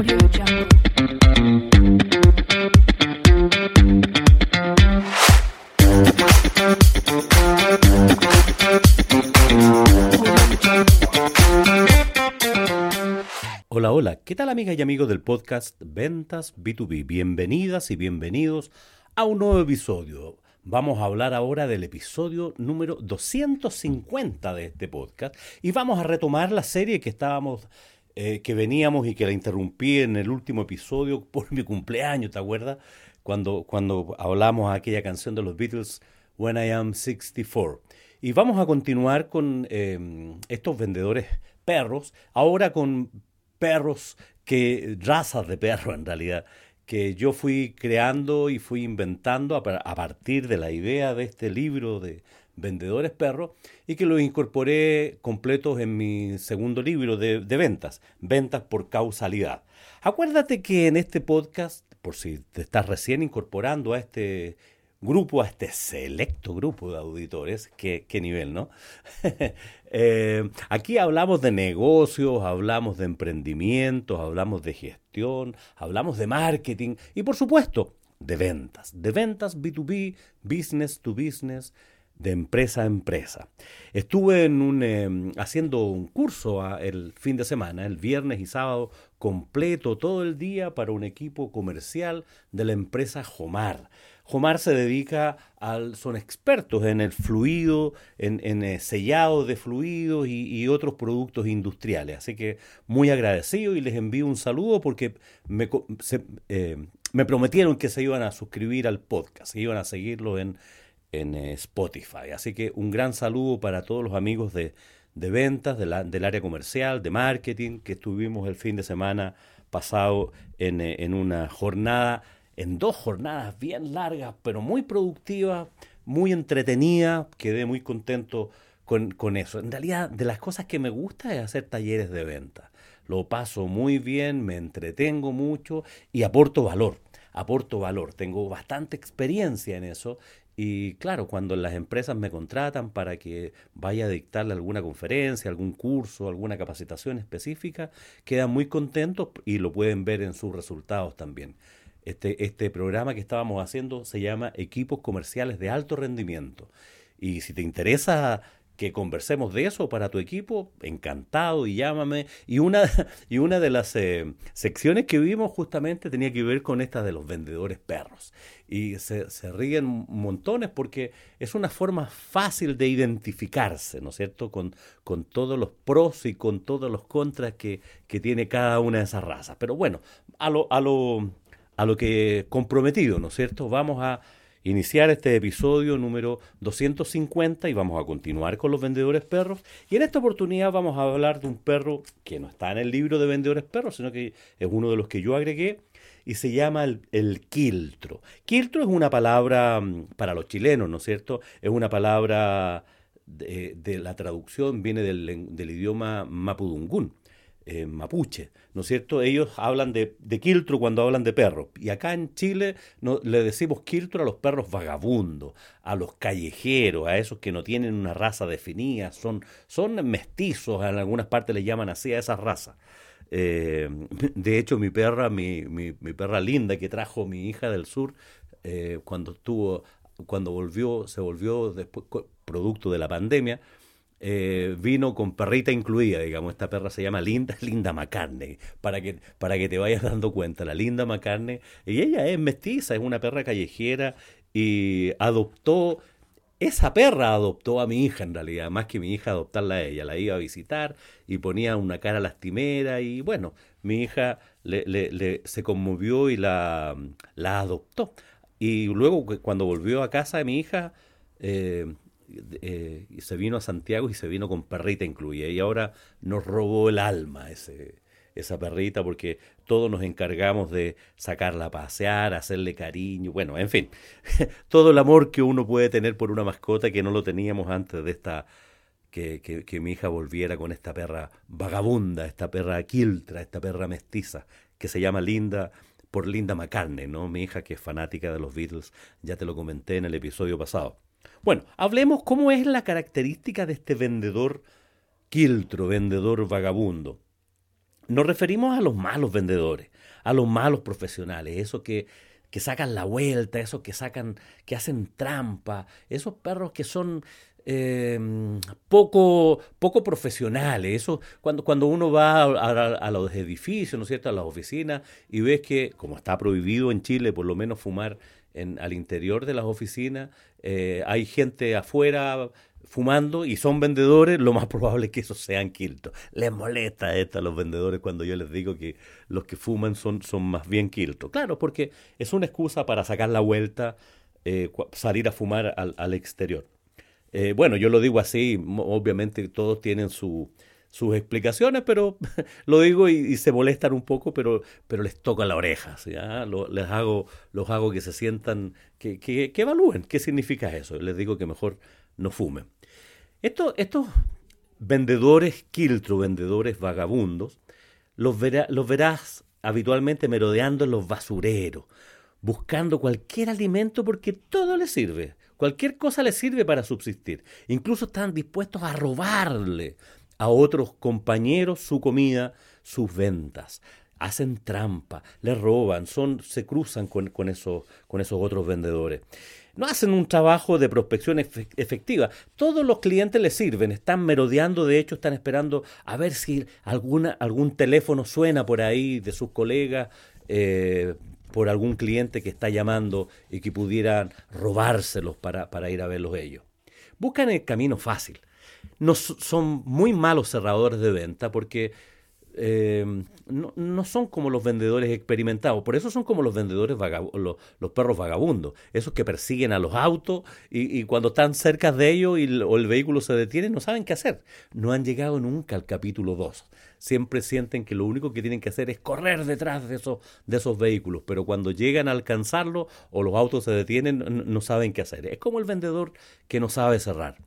Hola, hola, ¿qué tal amigas y amigos del podcast Ventas B2B? Bienvenidas y bienvenidos a un nuevo episodio. Vamos a hablar ahora del episodio número 250 de este podcast y vamos a retomar la serie que estábamos, eh, que veníamos y que la interrumpí en el último episodio por mi cumpleaños, ¿te acuerdas? Cuando, cuando hablamos aquella canción de los Beatles, When I Am 64. Y vamos a continuar con eh, estos vendedores perros, ahora con perros que razas de perro en realidad que yo fui creando y fui inventando a partir de la idea de este libro de vendedores perros y que los incorporé completos en mi segundo libro de, ventas, ventas por causalidad. Acuérdate que en este podcast, por si te estás recién incorporando a este grupo, a este selecto grupo de auditores, qué, qué nivel, ¿no? Eh, aquí hablamos de negocios, hablamos de emprendimientos, hablamos de gestión, hablamos de marketing y por supuesto de ventas, de ventas B2B, business to business, de empresa a empresa. Estuve en un, eh, haciendo un curso ah, el fin de semana, el viernes y sábado, completo todo el día para un equipo comercial de la empresa Jomar. Jomar se dedica al, son expertos en el fluido, en, en eh, sellado de fluidos y, y otros productos industriales. Así que muy agradecido y les envío un saludo porque me, se- eh, me prometieron que se iban a suscribir al podcast, que iban a seguirlo en, en eh, Spotify. Así que un gran saludo para todos los amigos de, de ventas, del área comercial, de marketing, que estuvimos el fin de semana pasado en, eh, en una jornada, en dos jornadas bien largas, pero muy productivas, muy entretenidas. Quedé muy contento con, con eso. En realidad, de las cosas que me gusta es hacer talleres de venta. Lo paso muy bien, me entretengo mucho y aporto valor. Aporto valor. Tengo bastante experiencia en eso. Y claro, cuando las empresas me contratan para que vaya a dictarle alguna conferencia, algún curso, alguna capacitación específica, quedan muy contentos y lo pueden ver en sus resultados también. Este, este programa que estábamos haciendo se llama Equipos Comerciales de Alto Rendimiento. Y si te interesa que conversemos de eso para tu equipo, encantado y llámame. Y una, y una de las eh, secciones que vimos justamente tenía que ver con esta de los vendedores perros. Y se, se ríen montones porque es una forma fácil de identificarse, ¿no es cierto? Con, con todos los pros y con todos los contras que, que tiene cada una de esas razas. Pero bueno, a lo, a lo, a lo que comprometido, ¿no es cierto? Vamos a iniciar este episodio número 250 y vamos a continuar con los vendedores perros. Y en esta oportunidad vamos a hablar de un perro que no está en el libro de vendedores perros, sino que es uno de los que yo agregué y se llama el, el quiltro. Quiltro es una palabra mm, para los chilenos, ¿no es cierto? Es una palabra de, de la traducción, viene del, del idioma mapudungún eh, mapuche, ¿no es cierto? Ellos hablan de, de quiltro cuando hablan de perros. Y acá en Chile no, le decimos quiltro a los perros vagabundos, a los callejeros, a esos que no tienen una raza definida, son, son mestizos, en algunas partes les llaman así a esas razas. Eh, de hecho, mi perra, mi, mi, perra linda que trajo mi hija del sur, eh, cuando estuvo, cuando volvió, se volvió después, producto de la pandemia, eh, vino con perrita incluida, digamos, esta perra se llama Linda, Linda McCartney, para que, para que te vayas dando cuenta, la Linda McCartney, y ella es mestiza, es una perra callejera y adoptó, esa perra adoptó a mi hija en realidad, más que mi hija adoptarla a ella, la iba a visitar y ponía una cara lastimera y bueno, mi hija le, le- le- se conmovió y la, la adoptó. Y luego cu- cuando volvió a casa mi hija, eh, eh, se vino a Santiago y se vino con perrita incluida. Y ahora nos robó el alma esa perrita porque todos nos encargamos de sacarla a pasear, hacerle cariño, bueno, en fin, todo el amor que uno puede tener por una mascota que no lo teníamos antes de esta, que, que mi hija volviera con esta perra vagabunda, esta perra quiltra, esta perra mestiza, que se llama Linda por Linda McCartney, ¿no? Mi hija que es fanática de los Beatles, ya te lo comenté en el episodio pasado. Bueno, hablemos cómo es la característica de este vendedor quiltro, vendedor vagabundo. Nos referimos a los malos vendedores, a los malos profesionales, esos que, que sacan la vuelta, esos que sacan, que hacen trampa, esos perros que son eh, poco, poco profesionales. Eso, cuando, cuando uno va a, los edificios, ¿no es cierto?, a las oficinas, y ves que, como está prohibido en Chile, por lo menos fumar en, al interior de las oficinas, eh, hay gente afuera fumando y son vendedores, lo más probable es que esos sean quiltos. Les molesta esto a los vendedores cuando yo les digo que los que fuman son, son más bien quiltos. Claro, porque es una excusa para sacar la vuelta, eh, salir a fumar al exterior. Eh, bueno, yo lo digo así, obviamente todos tienen su, sus explicaciones, pero lo digo y, se molestan un poco, pero, les toca la oreja, les hago, los hago que se sientan, que, que, evalúen qué significa eso. Les digo que mejor no fumen. Esto, estos vendedores quiltro, vendedores vagabundos, los, los verás habitualmente merodeando en los basureros, buscando cualquier alimento porque todo les sirve. Cualquier cosa les sirve para subsistir. Incluso están dispuestos a robarle a otros compañeros su comida, sus ventas. Hacen trampa, le roban, son, se cruzan con, con, esos, con esos otros vendedores no hacen un trabajo de prospección efectiva. Todos los clientes les sirven, están merodeando, de hecho están esperando a ver si alguna, algún teléfono suena por ahí de sus colegas eh, por algún cliente que está llamando y que pudieran robárselos para, para ir a verlos ellos. Buscan el camino fácil. No, son muy malos cerradores de venta porque eh, no, son como los vendedores experimentados, por eso son como los vendedores los, los, perros vagabundos, esos que persiguen a los autos y, cuando están cerca de ellos y o el vehículo se detiene no saben qué hacer. No han llegado nunca al capítulo 2. Siempre sienten que lo único que tienen que hacer es correr detrás de esos, de esos vehículos, pero cuando llegan a alcanzarlo o los autos se detienen no saben qué hacer. Es como el vendedor que no sabe cerrar.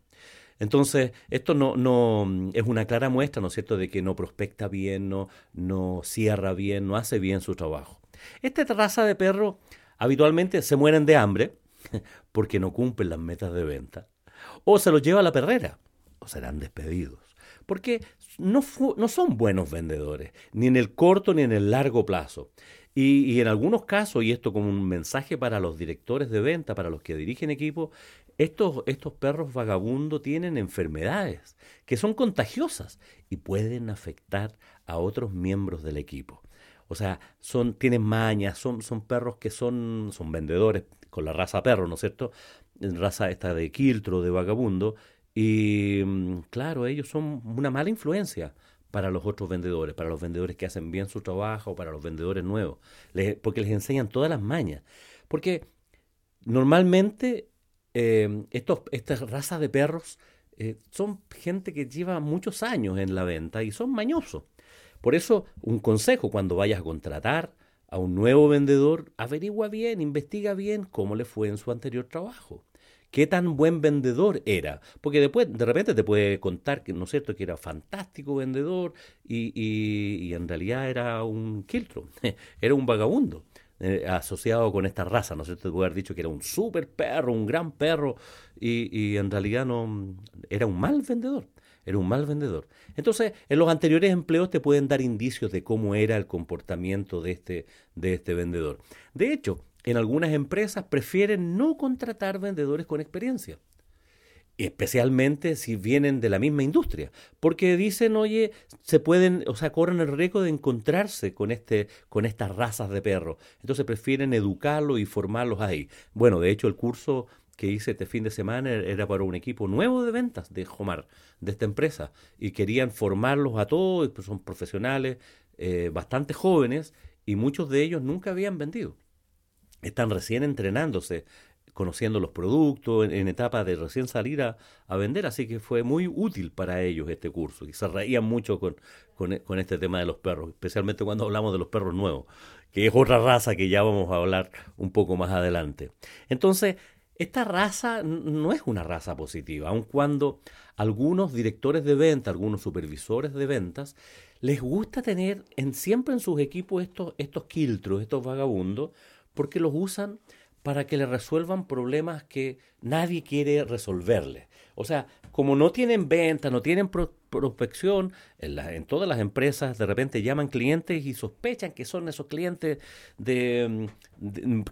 Entonces, esto no, es una clara muestra, ¿no es cierto?, de que no prospecta bien, no, cierra bien, no hace bien su trabajo. Esta raza de perro habitualmente se mueren de hambre porque no cumplen las metas de venta, o se los lleva a la perrera, o serán despedidos, porque no, no son buenos vendedores, ni en el corto ni en el largo plazo. Y, y, en algunos casos, y esto como un mensaje para los directores de venta, para los que dirigen equipos, estos, estos perros vagabundos tienen enfermedades que son contagiosas y pueden afectar a otros miembros del equipo. O sea, son, tienen mañas, son, son perros que son, son vendedores con la raza perro, ¿no es cierto? Raza esta de quiltro, de vagabundo. Y mm, claro, ellos son una mala influencia para los otros vendedores, para los vendedores que hacen bien su trabajo, para los vendedores nuevos, porque les enseñan todas las mañas. Porque normalmente eh, estos, estas razas de perros eh, son gente que lleva muchos años en la venta y son mañosos. Por eso, un consejo cuando vayas a contratar a un nuevo vendedor, averigua bien, investiga bien cómo le fue en su anterior trabajo. Qué tan buen vendedor era. Porque después, de repente te puede contar que, ¿no es cierto?, que era fantástico vendedor y, y en realidad era un quiltro, era un vagabundo. Eh, asociado con esta raza, ¿no sé, te puede haber dicho que era un super perro, un gran perro, y, en realidad no era un mal vendedor, era un mal vendedor. Entonces, en los anteriores empleos te pueden dar indicios de cómo era el comportamiento de este, de este vendedor. De hecho, en algunas empresas prefieren no contratar vendedores con experiencia especialmente si vienen de la misma industria, porque dicen, oye, se pueden, o sea, corren el riesgo de encontrarse con este, con estas razas de perros. Entonces prefieren educarlos y formarlos ahí. Bueno, de hecho, el curso que hice este fin de semana era para un equipo nuevo de ventas de Jomar, de esta empresa, y querían formarlos a todos, pues son profesionales eh, bastante jóvenes, y muchos de ellos nunca habían vendido. Están recién entrenándose conociendo los productos, en, etapa de recién salir a, vender, así que fue muy útil para ellos este curso y se reían mucho con, con, este tema de los perros, especialmente cuando hablamos de los perros nuevos, que es otra raza que ya vamos a hablar un poco más adelante. Entonces, esta raza no es una raza positiva, aun cuando algunos directores de venta, algunos supervisores de ventas, les gusta tener en, siempre en sus equipos estos, estos quiltros, estos vagabundos, porque los usan para que le resuelvan problemas que nadie quiere resolverle. O sea, como no tienen venta, no tienen prospección, en, todas las empresas de repente llaman clientes y sospechan que son esos clientes de,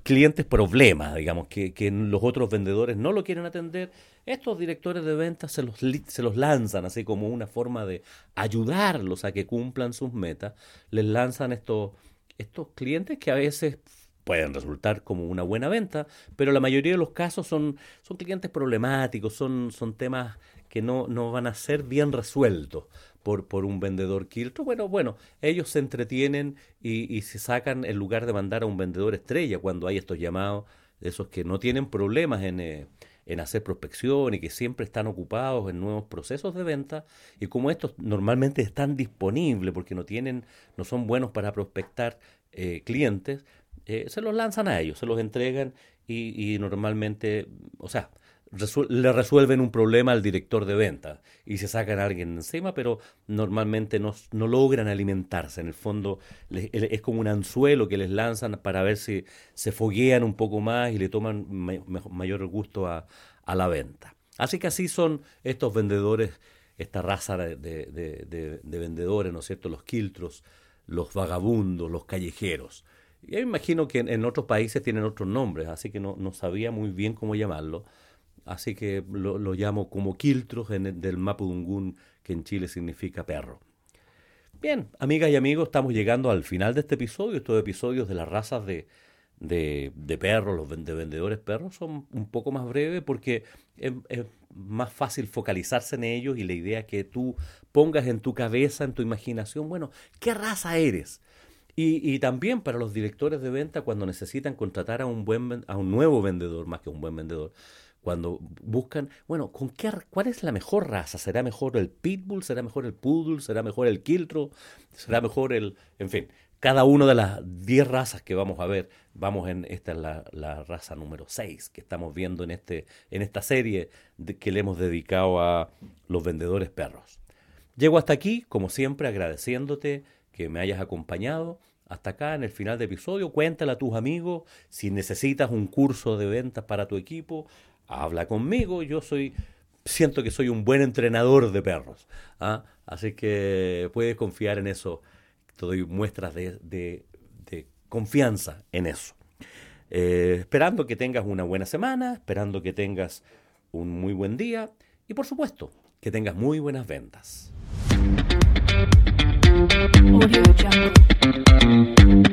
clientes problemas, digamos, que, que, los otros vendedores no lo quieren atender. Estos directores de ventas se los, se los lanzan así como una forma de ayudarlos a que cumplan sus metas. Les lanzan estos, estos clientes que a veces pueden resultar como una buena venta, pero la mayoría de los casos son, son clientes problemáticos, son, son temas que no, no van a ser bien resueltos por, por un vendedor quiltro. Bueno, bueno, ellos se entretienen y, y se sacan en lugar de mandar a un vendedor estrella cuando hay estos llamados, esos que no tienen problemas en... Eh, en hacer prospección y que siempre están ocupados en nuevos procesos de venta y como estos normalmente están disponibles porque no tienen no son buenos para prospectar eh, clientes eh, se los lanzan a ellos, se los entregan y, normalmente, o sea, le resuelven un problema al director de venta y se sacan a alguien encima, pero normalmente no, no logran alimentarse. En el fondo es como un anzuelo que les lanzan para ver si se foguean un poco más y le toman mayor gusto a, la venta. Así que así son estos vendedores, esta raza de, de, de vendedores, ¿no es cierto? Los quiltros, los vagabundos, los callejeros. Yo imagino que en, otros países tienen otros nombres, así que no, no sabía muy bien cómo llamarlo. Así que lo, lo llamo como quiltros en el, del mapudungún, que en Chile significa perro. Bien, amigas y amigos, estamos llegando al final de este episodio. Estos episodios de las razas de, de, de perros, los de vendedores perros, son un poco más breves porque es, más fácil focalizarse en ellos y la idea que tú pongas en tu cabeza, en tu imaginación, bueno, ¿qué raza eres? Y, también para los directores de venta cuando necesitan contratar a un buen a un nuevo vendedor más que un buen vendedor cuando buscan bueno con qué cuál es la mejor raza será mejor el pitbull será mejor el poodle será mejor el quiltro será mejor el en fin cada una de las 10 razas que vamos a ver vamos en esta es la, la raza número 6 que estamos viendo en este en esta serie que le hemos dedicado a los vendedores perros. Llego hasta aquí como siempre agradeciéndote que me hayas acompañado hasta acá en el final del episodio. Cuéntale a tus amigos si necesitas un curso de ventas para tu equipo. Habla conmigo. Yo soy, siento que soy un buen entrenador de perros. ¿ah? Así que puedes confiar en eso. Te doy muestras de, de, confianza en eso. Eh, esperando que tengas una buena semana, esperando que tengas un muy buen día y por supuesto que tengas muy buenas ventas. Audio Jungle.